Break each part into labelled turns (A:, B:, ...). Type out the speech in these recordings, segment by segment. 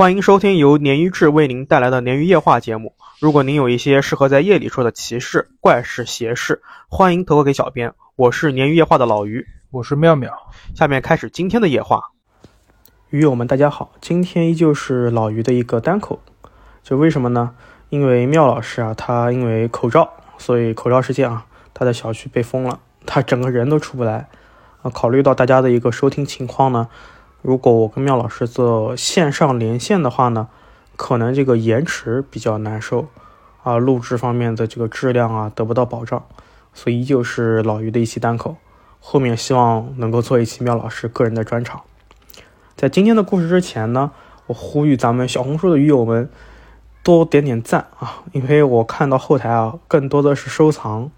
A: 欢迎收听由鲶鱼志为您带来的鲶鱼夜话节目。如果您有一些适合在夜里说的奇事、怪事、邪事，欢迎投稿给小编。我是鲶鱼夜话的老鱼，
B: 我是妙妙。
A: 下面开始今天的夜话。鱼友们，大家好，今天依旧是老鱼的一个单口。就为什么呢？因为妙老师啊，他因为口罩，所以口罩事件啊，他的小区被封了，他整个人都出不来。啊，考虑到大家的一个收听情况呢。如果我跟妙老师做线上连线的话呢，可能这个延迟比较难受啊，录制方面的这个质量啊得不到保障，所以依旧是老于的一期单口。后面希望能够做一期妙老师个人的专场。在今天的故事之前呢，我呼吁咱们小红书的鱼友们多点点赞啊，因为我看到后台啊更多的是收藏、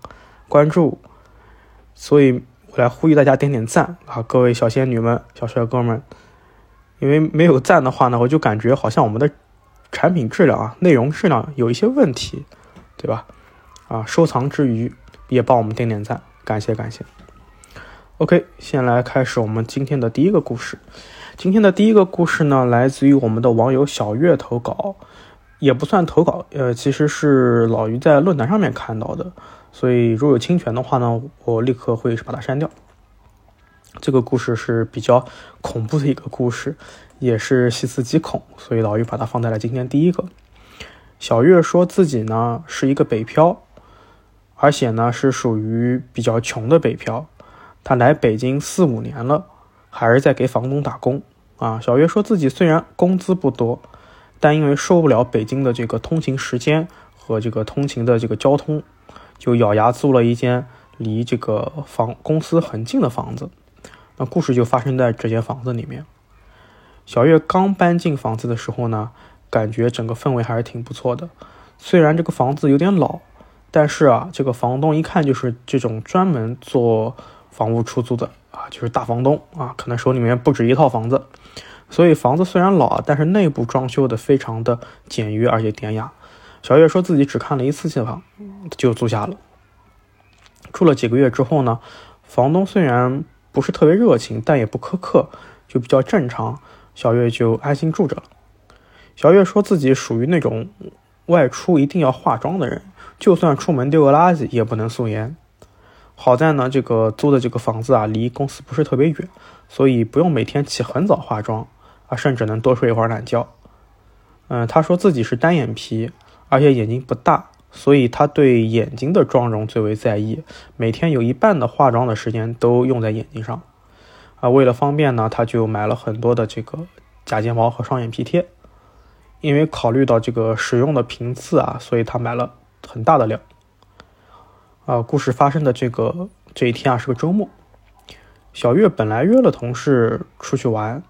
A: 关注，所以。我来呼吁大家点点赞啊，各位小仙女们、小帅哥们，因为没有赞的话呢，我就感觉好像我们的产品质量啊、内容质量有一些问题，对吧？啊，收藏之余也帮我们点点赞，感谢感谢。OK，先来开始我们今天的第一个故事。今天的第一个故事呢，来自于我们的网友小月投稿，也不算投稿，呃，其实是老于在论坛上面看到的。所以，如有侵权的话呢，我立刻会把它删掉。这个故事是比较恐怖的一个故事，也是细思极恐，所以老于把它放在了今天第一个。小月说自己呢是一个北漂，而且呢是属于比较穷的北漂。他来北京四五年了，还是在给房东打工啊。小月说自己虽然工资不多，但因为受不了北京的这个通勤时间和这个通勤的这个交通。就咬牙租了一间离这个房公司很近的房子，那故事就发生在这间房子里面。小月刚搬进房子的时候呢，感觉整个氛围还是挺不错的。虽然这个房子有点老，但是啊，这个房东一看就是这种专门做房屋出租的啊，就是大房东啊，可能手里面不止一套房子。所以房子虽然老，但是内部装修的非常的简约而且典雅。小月说自己只看了一次新房，就租下了。住了几个月之后呢，房东虽然不是特别热情，但也不苛刻，就比较正常。小月就安心住着了。小月说自己属于那种外出一定要化妆的人，就算出门丢个垃圾也不能素颜。好在呢，这个租的这个房子啊，离公司不是特别远，所以不用每天起很早化妆啊，甚至能多睡一会儿懒觉。嗯，他说自己是单眼皮。而且眼睛不大，所以他对眼睛的妆容最为在意，每天有一半的化妆的时间都用在眼睛上。啊，为了方便呢，他就买了很多的这个假睫毛和双眼皮贴。因为考虑到这个使用的频次啊，所以他买了很大的量。啊，故事发生的这个这一天啊是个周末，小月本来约了同事出去玩。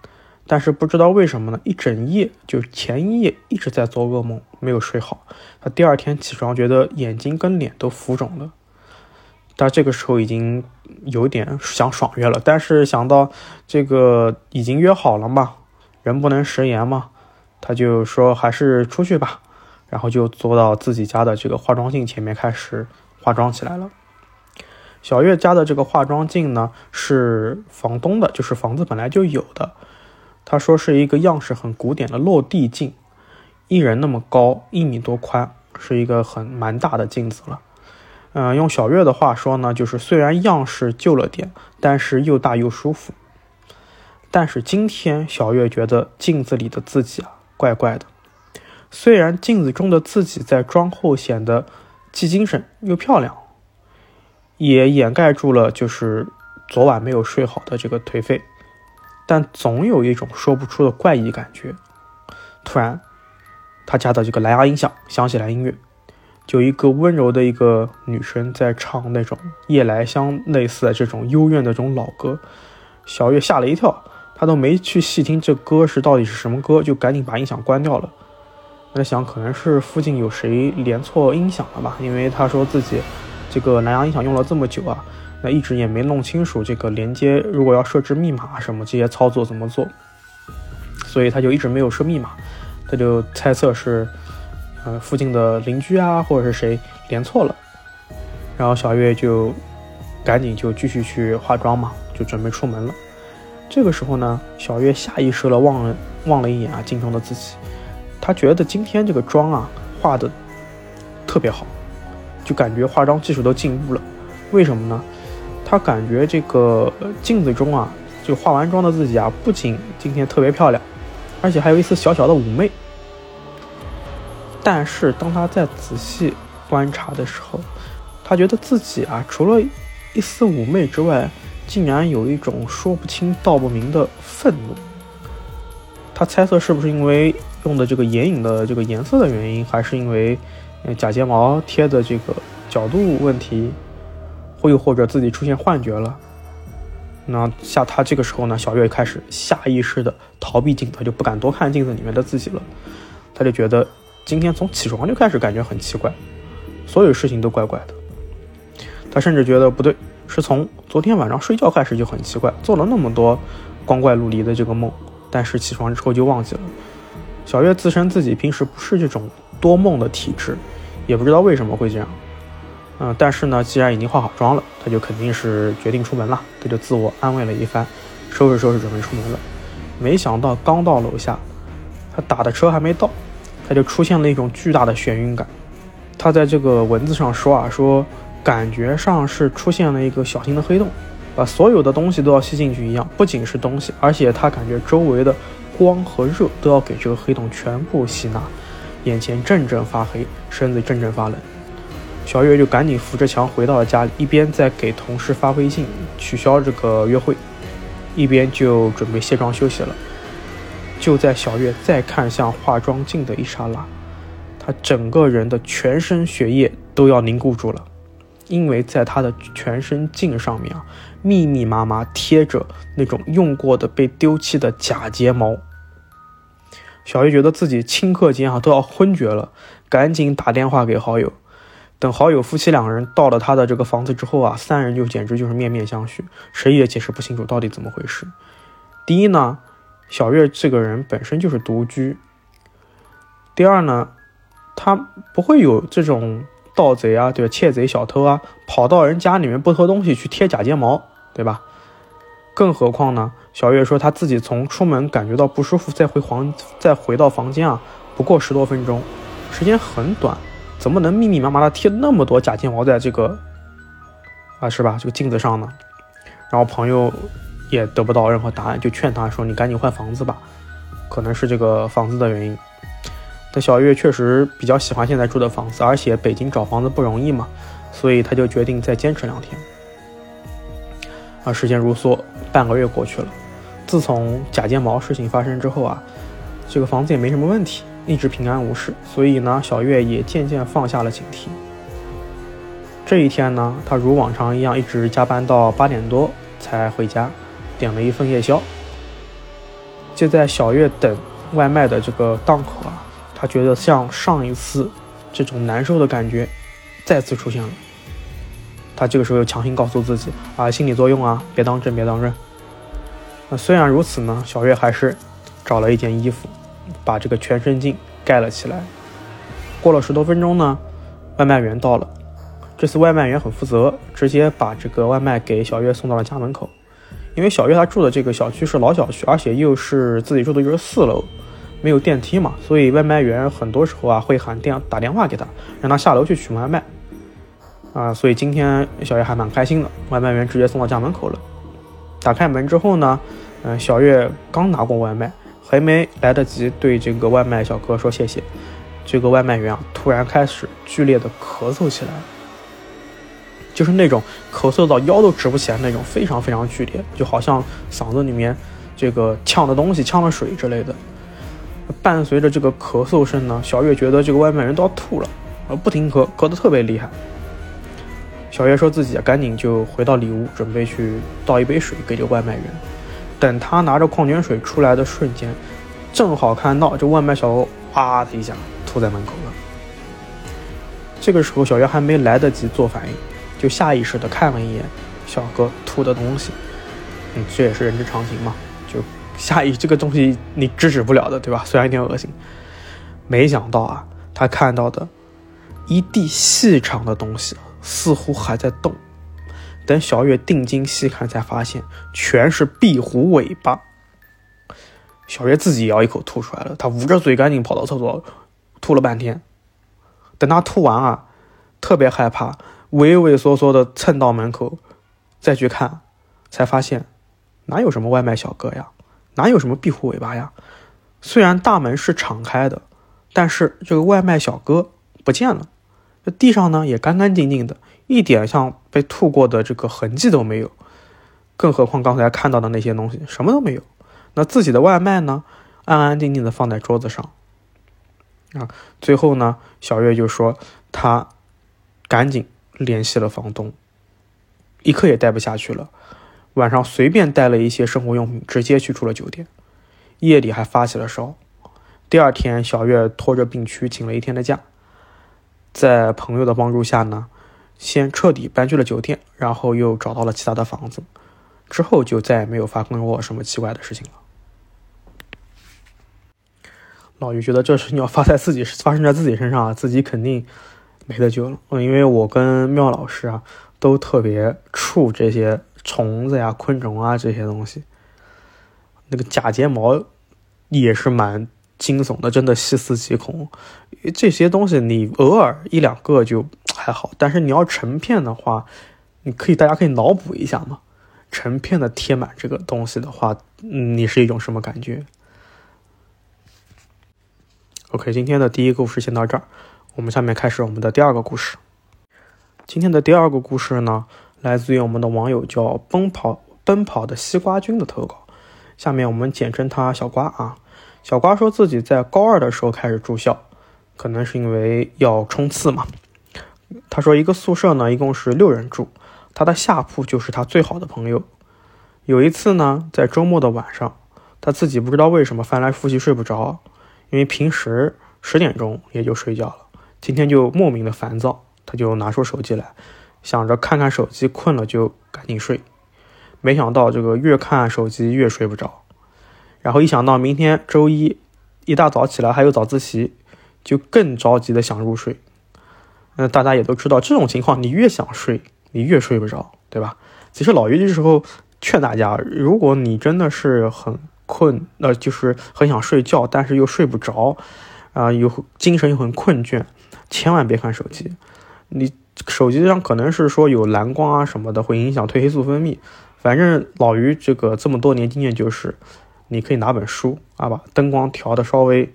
A: 但是不知道为什么呢？一整夜就前一夜一直在做噩梦，没有睡好。他第二天起床觉得眼睛跟脸都浮肿了。他这个时候已经有点想爽约了，但是想到这个已经约好了嘛，人不能食言嘛，他就说还是出去吧。然后就坐到自己家的这个化妆镜前面开始化妆起来了。小月家的这个化妆镜呢是房东的，就是房子本来就有的。他说是一个样式很古典的落地镜，一人那么高，一米多宽，是一个很蛮大的镜子了。嗯，用小月的话说呢，就是虽然样式旧了点，但是又大又舒服。但是今天小月觉得镜子里的自己啊，怪怪的。虽然镜子中的自己在妆后显得既精神又漂亮，也掩盖住了就是昨晚没有睡好的这个颓废。但总有一种说不出的怪异感觉。突然，他家的这个蓝牙音响响起来音乐，就一个温柔的一个女生在唱那种夜来香类似的这种幽怨的这种老歌。小月吓了一跳，她都没去细听这歌是到底是什么歌，就赶紧把音响关掉了。在想可能是附近有谁连错音响了吧，因为他说自己这个蓝牙音响用了这么久啊。那一直也没弄清楚这个连接，如果要设置密码什么这些操作怎么做，所以他就一直没有设密码，他就猜测是，呃，附近的邻居啊或者是谁连错了，然后小月就赶紧就继续去化妆嘛，就准备出门了。这个时候呢，小月下意识的望了望了一眼啊镜中的自己，她觉得今天这个妆啊化的特别好，就感觉化妆技术都进步了。为什么呢？他感觉这个镜子中啊，就化完妆的自己啊，不仅今天特别漂亮，而且还有一丝小小的妩媚。但是当他再仔细观察的时候，他觉得自己啊，除了一丝妩媚之外，竟然有一种说不清道不明的愤怒。他猜测是不是因为用的这个眼影的这个颜色的原因，还是因为假睫毛贴的这个角度问题，或又或者自己出现幻觉了。那下他这个时候呢，小月开始下意识的逃避镜子，就不敢多看镜子里面的自己了。他就觉得。今天从起床就开始感觉很奇怪，所有事情都怪怪的。他甚至觉得不对，是从昨天晚上睡觉开始就很奇怪，做了那么多光怪陆离的这个梦，但是起床之后就忘记了。小月自称自己平时不是这种多梦的体质，也不知道为什么会这样。嗯，但是呢，既然已经化好妆了，他就肯定是决定出门了。他就自我安慰了一番，收拾收拾准备出门了。没想到刚到楼下，他打的车还没到。他就出现了一种巨大的眩晕感，他在这个文字上说啊，说感觉上是出现了一个小型的黑洞，把所有的东西都要吸进去一样。不仅是东西，而且他感觉周围的光和热都要给这个黑洞全部吸纳，眼前阵阵发黑，身子阵阵发冷。小月就赶紧扶着墙回到了家里，一边在给同事发微信取消这个约会，一边就准备卸妆休息了。就在小月再看向化妆镜的一刹那，她整个人的全身血液都要凝固住了，因为在她的全身镜上面啊，密密麻麻贴着那种用过的被丢弃的假睫毛。小月觉得自己顷刻间啊都要昏厥了，赶紧打电话给好友。等好友夫妻两个人到了他的这个房子之后啊，三人就简直就是面面相觑，谁也解释不清楚到底怎么回事。第一呢。小月这个人本身就是独居。第二呢，他不会有这种盗贼啊，对吧？窃贼、小偷啊，跑到人家里面不偷东西去贴假睫毛，对吧？更何况呢，小月说他自己从出门感觉到不舒服，再回房，再回到房间啊，不过十多分钟，时间很短，怎么能密密麻麻的贴那么多假睫毛在这个啊，是吧？这个镜子上呢？然后朋友。也得不到任何答案，就劝他说：“你赶紧换房子吧，可能是这个房子的原因。”但小月确实比较喜欢现在住的房子，而且北京找房子不容易嘛，所以他就决定再坚持两天。啊，时间如梭，半个月过去了。自从假睫毛事情发生之后啊，这个房子也没什么问题，一直平安无事，所以呢，小月也渐渐放下了警惕。这一天呢，他如往常一样，一直加班到八点多才回家。点了一份夜宵，就在小月等外卖的这个档口啊，他觉得像上一次这种难受的感觉再次出现了。他这个时候又强行告诉自己啊，心理作用啊，别当真，别当真。那虽然如此呢，小月还是找了一件衣服，把这个全身镜盖了起来。过了十多分钟呢，外卖员到了。这次外卖员很负责，直接把这个外卖给小月送到了家门口。因为小月她住的这个小区是老小区，而且又是自己住的又是四楼，没有电梯嘛，所以外卖员很多时候啊会喊电打电话给她，让她下楼去取外卖。啊，所以今天小月还蛮开心的，外卖员直接送到家门口了。打开门之后呢，嗯，小月刚拿过外卖，还没来得及对这个外卖小哥说谢谢，这个外卖员啊突然开始剧烈的咳嗽起来。就是那种咳嗽到腰都直不起来那种，非常非常剧烈，就好像嗓子里面这个呛的东西、呛了水之类的。伴随着这个咳嗽声呢，小月觉得这个外卖员都要吐了，而不停咳，咳得特别厉害。小月说自己赶紧就回到里屋，准备去倒一杯水给这个外卖员。等他拿着矿泉水出来的瞬间，正好看到这外卖小哥哇的一下吐在门口了。这个时候，小月还没来得及做反应。就下意识的看了一眼小哥吐的东西，嗯，这也是人之常情嘛。就下意这个东西你制止不了的，对吧？虽然有点恶心。没想到啊，他看到的一地细长的东西似乎还在动，等小月定睛细看，才发现全是壁虎尾巴。小月自己咬一口吐出来了，她捂着嘴赶紧跑到厕所吐了半天。等她吐完啊，特别害怕，畏畏缩缩的蹭到门口，再去看，才发现哪有什么外卖小哥呀，哪有什么壁虎尾巴呀？虽然大门是敞开的，但是这个外卖小哥不见了。这地上呢也干干净净的，一点像被吐过的这个痕迹都没有。更何况刚才看到的那些东西什么都没有。那自己的外卖呢，安安静静的放在桌子上。啊，最后呢，小月就说他赶紧联系了房东，一刻也待不下去了，晚上随便带了一些生活用品，直接去住了酒店。夜里还发起了烧。第二天，小月拖着病躯请了一天的假。在朋友的帮助下呢，先彻底搬去了酒店，然后又找到了其他的房子，之后就再也没有发生过什么奇怪的事情了。老于觉得这事情要发在自己发生在自己身上啊，自己肯定没得救了。嗯，因为我跟妙老师啊都特别怵这些虫子呀、昆虫啊这些东西，那个假睫毛也是蛮。惊悚的，真的细思极恐。这些东西你偶尔一两个就还好，但是你要成片的话，你可以大家可以脑补一下嘛。成片的贴满这个东西的话，你是一种什么感觉？OK，今天的第一个故事先到这儿，我们下面开始我们的第二个故事。今天的第二个故事呢，来自于我们的网友叫奔跑奔跑的西瓜君的投稿，下面我们简称他小瓜啊。小瓜说自己在高二的时候开始住校，可能是因为要冲刺嘛。他说一个宿舍呢一共是六人住，他的下铺就是他最好的朋友。有一次呢，在周末的晚上，他自己不知道为什么翻来覆去睡不着，因为平时十点钟也就睡觉了，今天就莫名的烦躁，他就拿出手机来，想着看看手机，困了就赶紧睡。没想到这个越看手机越睡不着。然后一想到明天周一一大早起来还有早自习，就更着急的想入睡。那大家也都知道，这种情况你越想睡，你越睡不着，对吧？其实老于这时候劝大家，如果你真的是很困，呃，就是很想睡觉，但是又睡不着，啊，又精神又很困倦，千万别看手机。你手机上可能是说有蓝光啊什么的，会影响褪黑素分泌。反正老于这个这么多年经验就是。你可以拿本书啊，把灯光调的稍微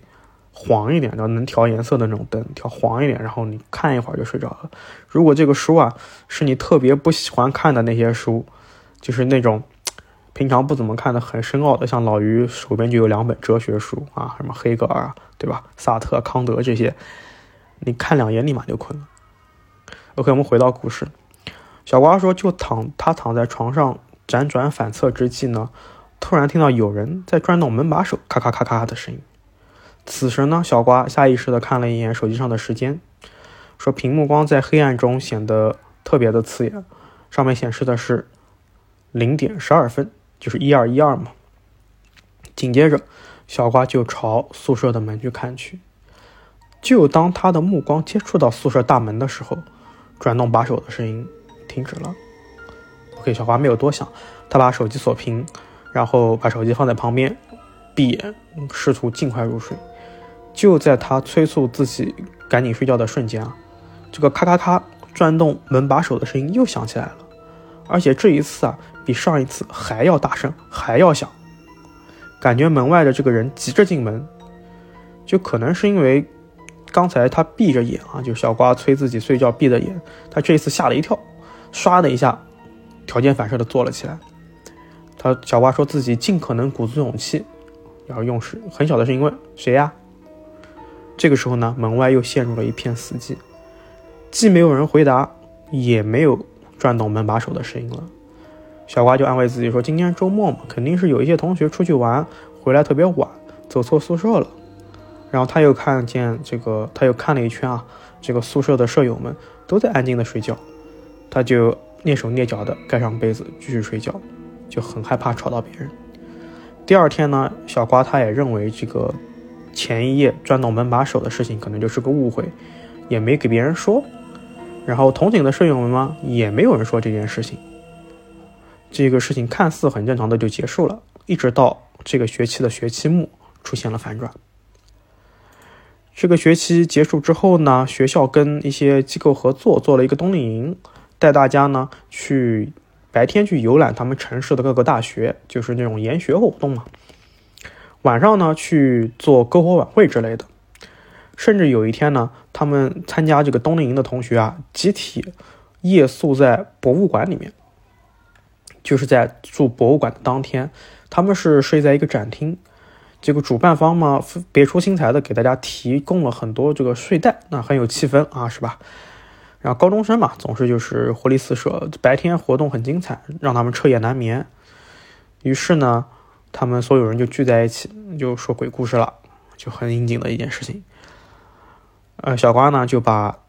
A: 黄一点，然后能调颜色的那种灯，调黄一点，然后你看一会儿就睡着了。如果这个书啊是你特别不喜欢看的那些书，就是那种平常不怎么看的很深奥的，像老于手边就有两本哲学书啊，什么黑格尔啊，对吧？萨特、康德这些，你看两眼立马就困了。OK，我们回到故事，小瓜说，就躺他躺在床上辗转反侧之际呢。突然听到有人在转动门把手，咔咔咔咔的声音。此时呢，小瓜下意识地看了一眼手机上的时间，说屏幕光在黑暗中显得特别的刺眼，上面显示的是零点十二分，就是一二一二嘛。紧接着，小瓜就朝宿舍的门去看去。就当他的目光接触到宿舍大门的时候，转动把手的声音停止了。OK，小瓜没有多想，他把手机锁屏。然后把手机放在旁边，闭眼，试图尽快入睡。就在他催促自己赶紧睡觉的瞬间啊，这个咔咔咔转动门把手的声音又响起来了，而且这一次啊，比上一次还要大声，还要响。感觉门外的这个人急着进门，就可能是因为刚才他闭着眼啊，就小瓜催自己睡觉闭着眼，他这一次吓了一跳，唰的一下，条件反射的坐了起来。他小瓜说自己尽可能鼓足勇气，然后用是很小的声音问：“谁呀？”这个时候呢，门外又陷入了一片死寂，既没有人回答，也没有转动门把手的声音了。小瓜就安慰自己说：“今天周末嘛，肯定是有一些同学出去玩，回来特别晚，走错宿舍了。”然后他又看见这个，他又看了一圈啊，这个宿舍的舍友们都在安静的睡觉，他就蹑手蹑脚的盖上被子继续睡觉。就很害怕吵到别人。第二天呢，小瓜他也认为这个前一夜转动门把手的事情可能就是个误会，也没给别人说。然后同寝的舍友们嘛，也没有人说这件事情。这个事情看似很正常的就结束了，一直到这个学期的学期末出现了反转。这个学期结束之后呢，学校跟一些机构合作做了一个冬令营，带大家呢去白天去游览他们城市的各个大学，就是那种研学活动嘛。晚上呢去做篝火晚会之类的，甚至有一天呢，他们参加这个冬令营的同学啊，集体夜宿在博物馆里面。就是在住博物馆的当天，他们是睡在一个展厅。这个主办方嘛，别出心裁的给大家提供了很多这个睡袋，那很有气氛啊，是吧？然后高中生嘛，总是就是活力四射，白天活动很精彩，让他们彻夜难眠。于是呢，他们所有人就聚在一起，就说鬼故事了，就很应景的一件事情。呃，小瓜呢就把。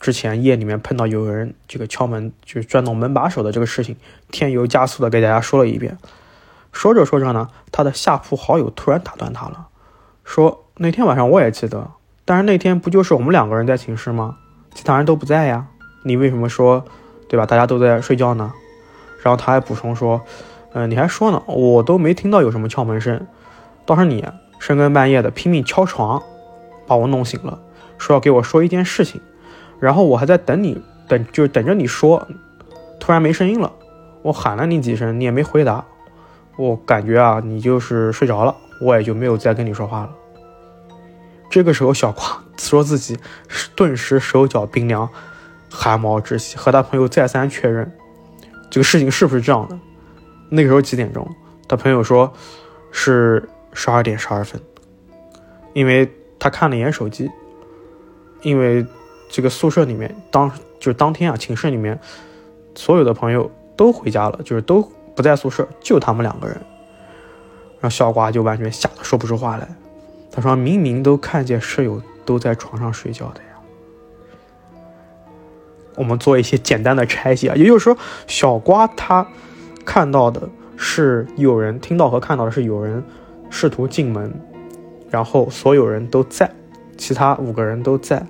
A: 之前夜里面碰到有人这个敲门，就是转动门把手的这个事情，添油加醋的给大家说了一遍。说着说着呢，他的下铺好友突然打断他了，说：“那天晚上我也记得，但是那天不就是我们两个人在寝室吗？其他人都不在呀，你为什么说，对吧？大家都在睡觉呢？”然后他还补充说：“嗯，你还说呢，我都没听到有什么敲门声，倒是你深更半夜的拼命敲床，把我弄醒了，说要给我说一件事情。”然后我还在等你，等就是等着你说，突然没声音了，我喊了你几声，你也没回答，我感觉啊，你就是睡着了，我也就没有再跟你说话了。这个时候，小夸说自己顿时手脚冰凉，汗毛直起，和他朋友再三确认这个事情是不是这样的。那个时候几点钟？他朋友说是十二点十二分，因为他看了一眼手机，因为。这个宿舍里面，当就是当天啊，寝室里面所有的朋友都回家了，就是都不在宿舍，就他们两个人。然后小瓜就完全吓得说不出话来。他说：“明明都看见舍友都在床上睡觉的呀。”我们做一些简单的拆解啊，也就是说，小瓜他看到的是有人听到和看到的是有人试图进门，然后所有人都在，其他五个人都在。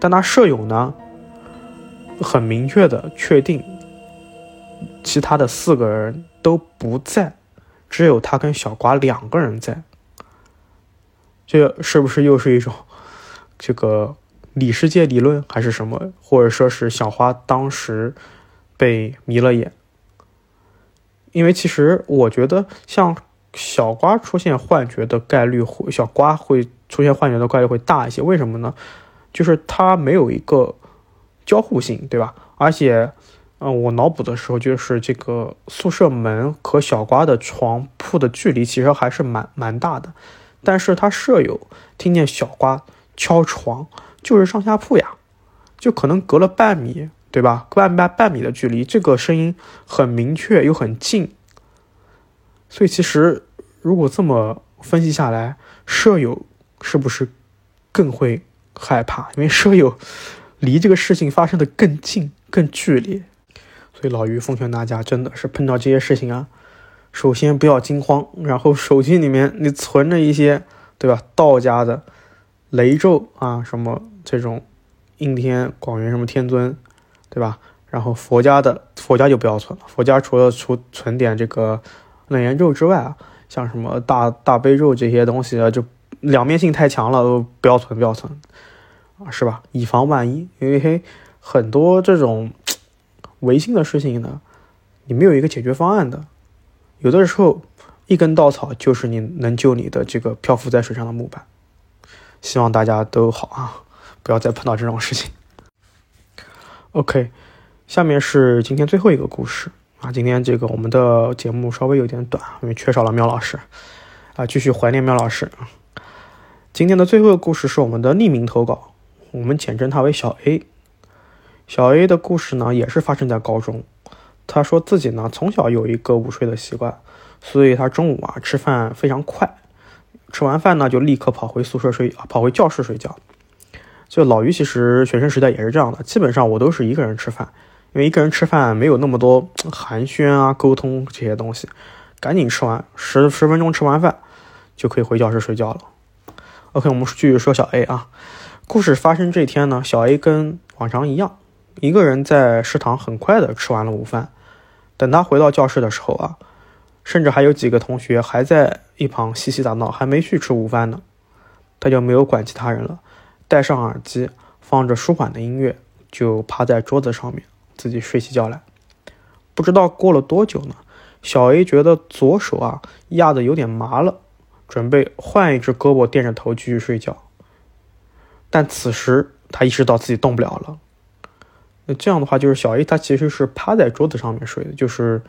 A: 但他舍友呢，很明确的确定，其他的四个人都不在，只有他跟小瓜两个人在。这是不是又是一种这个里世界理论，还是什么？或者说是小花当时被迷了眼？因为其实我觉得，像小瓜出现幻觉的概率会，小瓜会出现幻觉的概率会大一些。为什么呢？就是它没有一个交互性，对吧？而且，嗯，我脑补的时候，就是这个宿舍门和小瓜的床铺的距离其实还是蛮蛮大的。但是他舍友听见小瓜敲床，就是上下铺呀，就可能隔了半米，对吧？半半半米的距离，这个声音很明确又很近。所以其实如果这么分析下来，舍友是不是更会？害怕，因为舍友离这个事情发生的更近、更剧烈，所以老于奉劝大家，真的是碰到这些事情啊，首先不要惊慌，然后手机里面你存着一些，对吧？道家的雷咒啊，什么这种应天广元什么天尊，对吧？然后佛家的佛家就不要存了，佛家除了储存点这个楞严咒之外啊，像什么大大悲咒这些东西啊，就两面性太强了，都不要存，不要存。啊，是吧？以防万一，因为很多这种违心的事情呢，你没有一个解决方案的。有的时候，一根稻草就是你能救你的这个漂浮在水上的木板。希望大家都好啊，不要再碰到这种事情。OK，下面是今天最后一个故事啊。今天这个我们的节目稍微有点短，因为缺少了喵老师啊，继续怀念喵老师啊。今天的最后一个故事是我们的匿名投稿。我们简称他为小 A。小 A 的故事呢，也是发生在高中。他说自己呢，从小有一个午睡的习惯，所以他中午啊吃饭非常快，吃完饭呢就立刻跑回宿舍睡，跑回教室睡觉。就老于其实学生时代也是这样的，基本上我都是一个人吃饭，因为一个人吃饭没有那么多寒暄啊、沟通这些东西，赶紧吃完，十十分钟吃完饭就可以回教室睡觉了。OK，我们继续说小 A 啊。故事发生这天呢，小 A 跟往常一样，一个人在食堂很快的吃完了午饭。等他回到教室的时候啊，甚至还有几个同学还在一旁嬉戏打闹，还没去吃午饭呢，他就没有管其他人了，戴上耳机，放着舒缓的音乐，就趴在桌子上面自己睡起觉来。不知道过了多久呢，小 A 觉得左手啊压的有点麻了，准备换一只胳膊垫着头继续睡觉，但此时他意识到自己动不了了。那这样的话，就是小 A 他其实是趴在桌子上面睡的，就是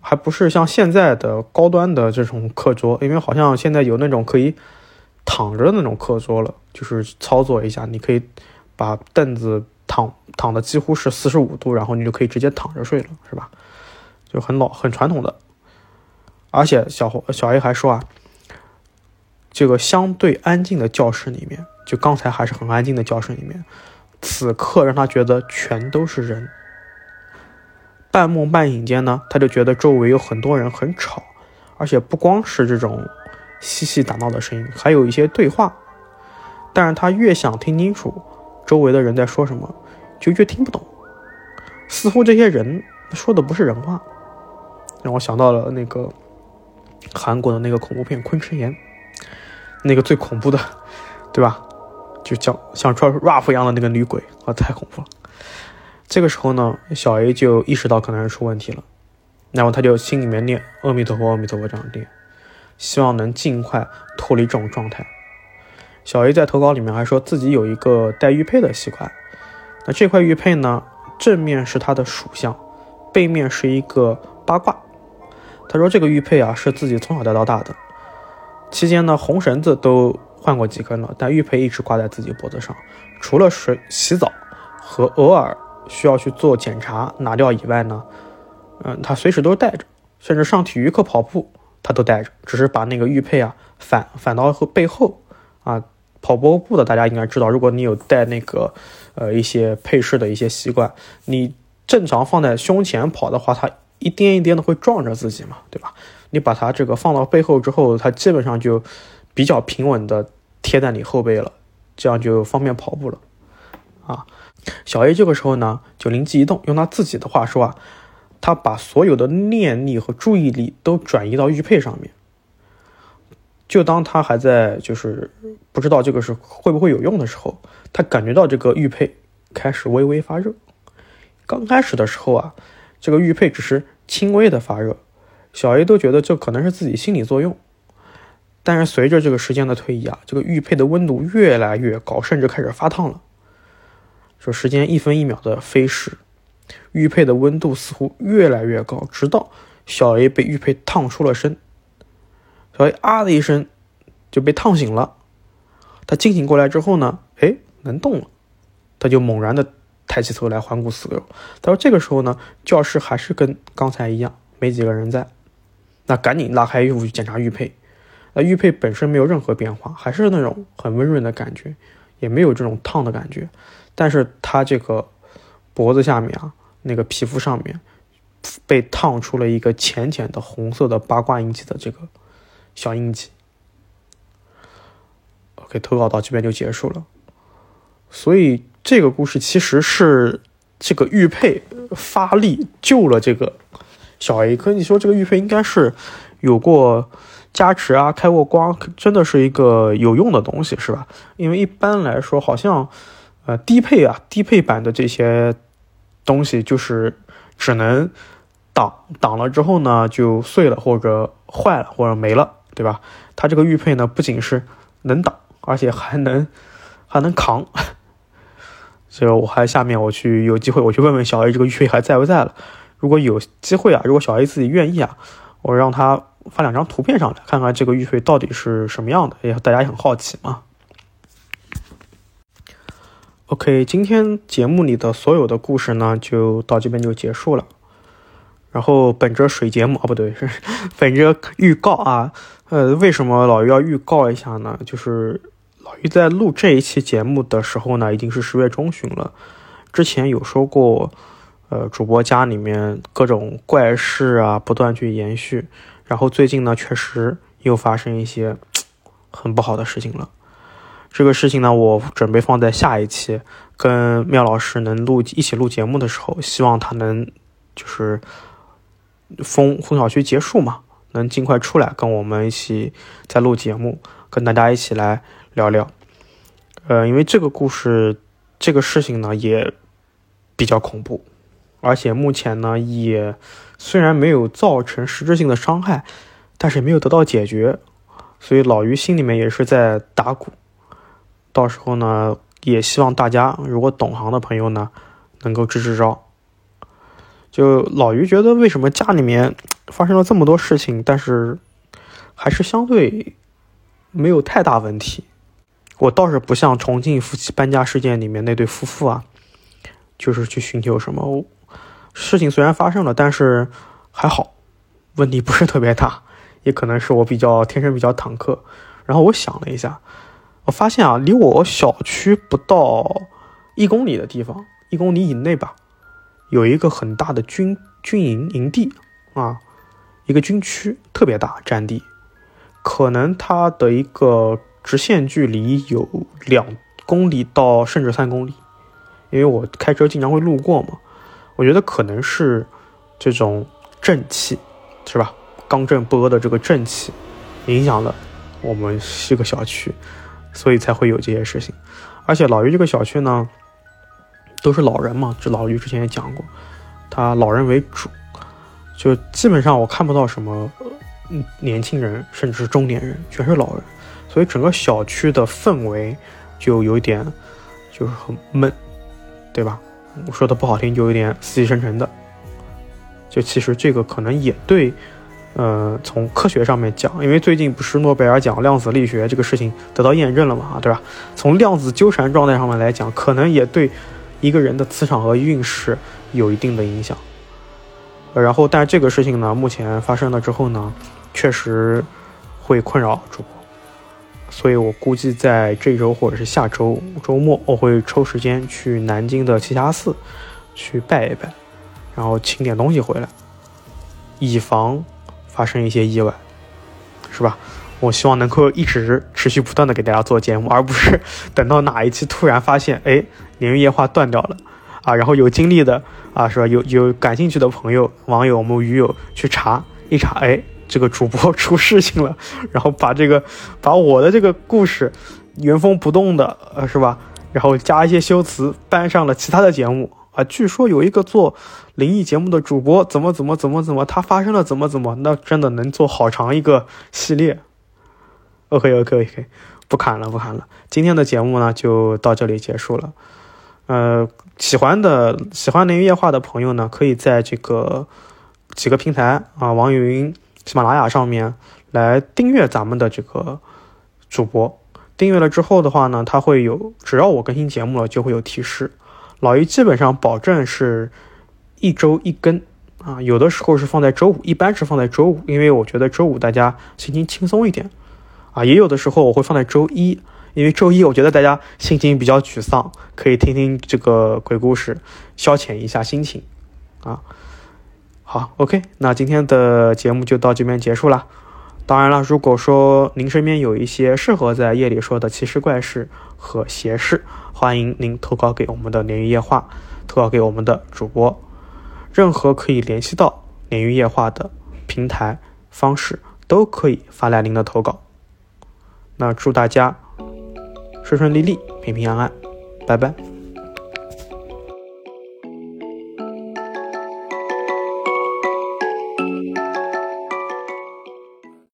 A: 还不是像现在的高端的这种课桌，因为好像现在有那种可以躺着的那种课桌了，就是操作一下，你可以把凳子躺躺的几乎是四十五度，然后你就可以直接躺着睡了，是吧？就很老很传统的。而且小小 A 还说啊，这个相对安静的教室里面，就刚才还是很安静的教室里面。此刻让他觉得全都是人。半梦半醒间呢，他就觉得周围有很多人很吵，而且不光是这种嬉戏打闹的声音，还有一些对话。但是他越想听清楚周围的人在说什么，就越听不懂。似乎这些人说的不是人话，让我想到了那个韩国的那个恐怖片《昆池岩》，那个最恐怖的，对吧？就像像穿 rap 一样的那个女鬼啊，太恐怖了。这个时候呢，小 A 就意识到可能是出问题了，然后他就心里面念阿弥陀佛，阿弥陀佛这样念，希望能尽快脱离这种状态。小 A 在投稿里面还说自己有一个带玉佩的习惯，那这块玉佩呢，正面是他的属相，背面是一个八卦。他说这个玉佩啊是自己从小戴到大的，期间呢红绳子都。换过几根了，但玉佩一直挂在自己脖子上，除了水洗澡和偶尔需要去做检查拿掉以外呢，嗯，他随时都带着，甚至上体育课跑步他都带着，只是把那个玉佩啊反反到后背后啊。跑步步的大家应该知道，如果你有带那个呃一些配饰的一些习惯，你正常放在胸前跑的话，它一颠一颠的会撞着自己嘛，对吧？你把它这个放到背后之后，它基本上就。比较平稳的贴在你后背了，这样就方便跑步了。啊，小 A 这个时候呢，就灵机一动，用他自己的话说啊，他把所有的念力和注意力都转移到玉佩上面。就当他还在就是不知道这个是会不会有用的时候，他感觉到这个玉佩开始微微发热。刚开始的时候啊，这个玉佩只是轻微的发热，小 A 都觉得这可能是自己心理作用。但是随着这个时间的推移啊，这个玉佩的温度越来越高，甚至开始发烫了。说时间一分一秒的飞逝，玉佩的温度似乎越来越高，直到小 A 被玉佩烫出了身。小 A 啊的一声就被烫醒了。他惊醒过来之后呢，哎，能动了。他就猛然的抬起头来环顾四周。他说这个时候呢，教室还是跟刚才一样，没几个人在。那赶紧拉开衣服去检查玉佩。那玉佩本身没有任何变化，还是那种很温润的感觉，也没有这种烫的感觉。但是他这个脖子下面啊，那个皮肤上面被烫出了一个浅浅的红色的八卦印记的这个小印记。OK，投稿到这边就结束了。所以这个故事其实是这个玉佩发力救了这个小 A。可你说这个玉佩应该是有过。加持啊，开过光，真的是一个有用的东西，是吧？因为一般来说，好像，呃，低配啊，低配版的这些东西就是只能挡挡了之后呢，就碎了或者坏了或者没了，对吧？它这个玉佩呢，不仅是能挡，而且还能 还能扛。所以我还下面我去有机会我去问问小 A 这个玉佩还在不在了。如果有机会啊，如果小 A 自己愿意啊，我让他。发两张图片上来，看看这个玉佩到底是什么样的，也大家也很好奇嘛。OK，今天节目里的所有的故事呢，就到这边就结束了。然后本着水节目啊，不对，是本着预告啊，呃，为什么老于要预告一下呢？就是老于在录这一期节目的时候呢，已经是十月中旬了。之前有说过，呃，主播家里面各种怪事啊，不断去延续。然后最近呢，确实又发生一些很不好的事情了。这个事情呢，我准备放在下一期跟妙老师能录一起录节目的时候，希望他能就是封封小区结束嘛，能尽快出来跟我们一起再录节目，跟大家一起来聊聊。呃，因为这个故事，这个事情呢也比较恐怖，而且目前呢也虽然没有造成实质性的伤害，但是也没有得到解决，所以老于心里面也是在打鼓。到时候呢，也希望大家如果懂行的朋友呢，能够支支招。就老于觉得，为什么家里面发生了这么多事情，但是还是相对没有太大问题？我倒是不像重庆夫妻搬家事件里面那对夫妇啊，就是去寻求什么事情，虽然发生了，但是还好，问题不是特别大。也可能是我比较天生比较坦克。然后我想了一下。发现啊，离我小区不到一公里的地方，一公里以内吧，有一个很大的军军营营地啊，一个军区特别大占地，可能它的一个直线距离有两公里到甚至三公里，因为我开车经常会路过嘛，我觉得可能是这种正气，是吧？刚正不阿的这个正气影响了我们这个小区。所以才会有这些事情，而且老于这个小区呢，都是老人嘛，这老于之前也讲过，他老人为主，就基本上我看不到什么年轻人，甚至是中年人，全是老人，所以整个小区的氛围就有点就是很闷，对吧？我说的不好听，就有点死气沉沉的。就其实这个可能也对。呃，从科学上面讲，因为最近不是诺贝尔奖量子力学这个事情得到验证了嘛，对吧？从量子纠缠状态上面来讲，可能也对一个人的磁场和运势有一定的影响。然后，但这个事情呢，目前发生了之后呢，确实会困扰主播，所以我估计在这周或者是下周周末，我会抽时间去南京的栖霞寺去拜一拜，然后请点东西回来，以防。发生一些意外，是吧？我希望能够一直持续不断的给大家做节目，而不是等到哪一期突然发现，哎，鲶鱼夜话断掉了啊！然后有经历的啊，是吧？有有感兴趣的朋友、网友、我们鱼友去查一查，哎，这个主播出事情了，然后把这个把我的这个故事原封不动的，呃，是吧？然后加一些修辞，搬上了其他的节目。啊，据说有一个做灵异节目的主播，怎么怎么怎么怎么，他发生了怎么怎么，那真的能做好长一个系列。OK OK OK，不砍了不砍了，今天的节目呢就到这里结束了。呃，喜欢的喜欢灵异夜话的朋友呢，可以在这个几个平台啊，网易云、喜马拉雅上面来订阅咱们的这个主播。订阅了之后的话呢，它会有，只要我更新节目了，就会有提示。老于基本上保证是一周一更啊，有的时候是放在周五，一般是放在周五，因为我觉得周五大家心情轻松一点啊。也有的时候我会放在周一，因为周一我觉得大家心情比较沮丧，可以听听这个鬼故事，消遣一下心情啊。好，OK，那今天的节目就到这边结束了。当然了，如果说您身边有一些适合在夜里说的奇事怪事和邪事，欢迎您投稿给我们的鲶鱼夜话，投稿给我们的主播，任何可以联系到鲶鱼夜话的平台方式都可以发来您的投稿。那祝大家顺顺利利，平平安安，拜拜。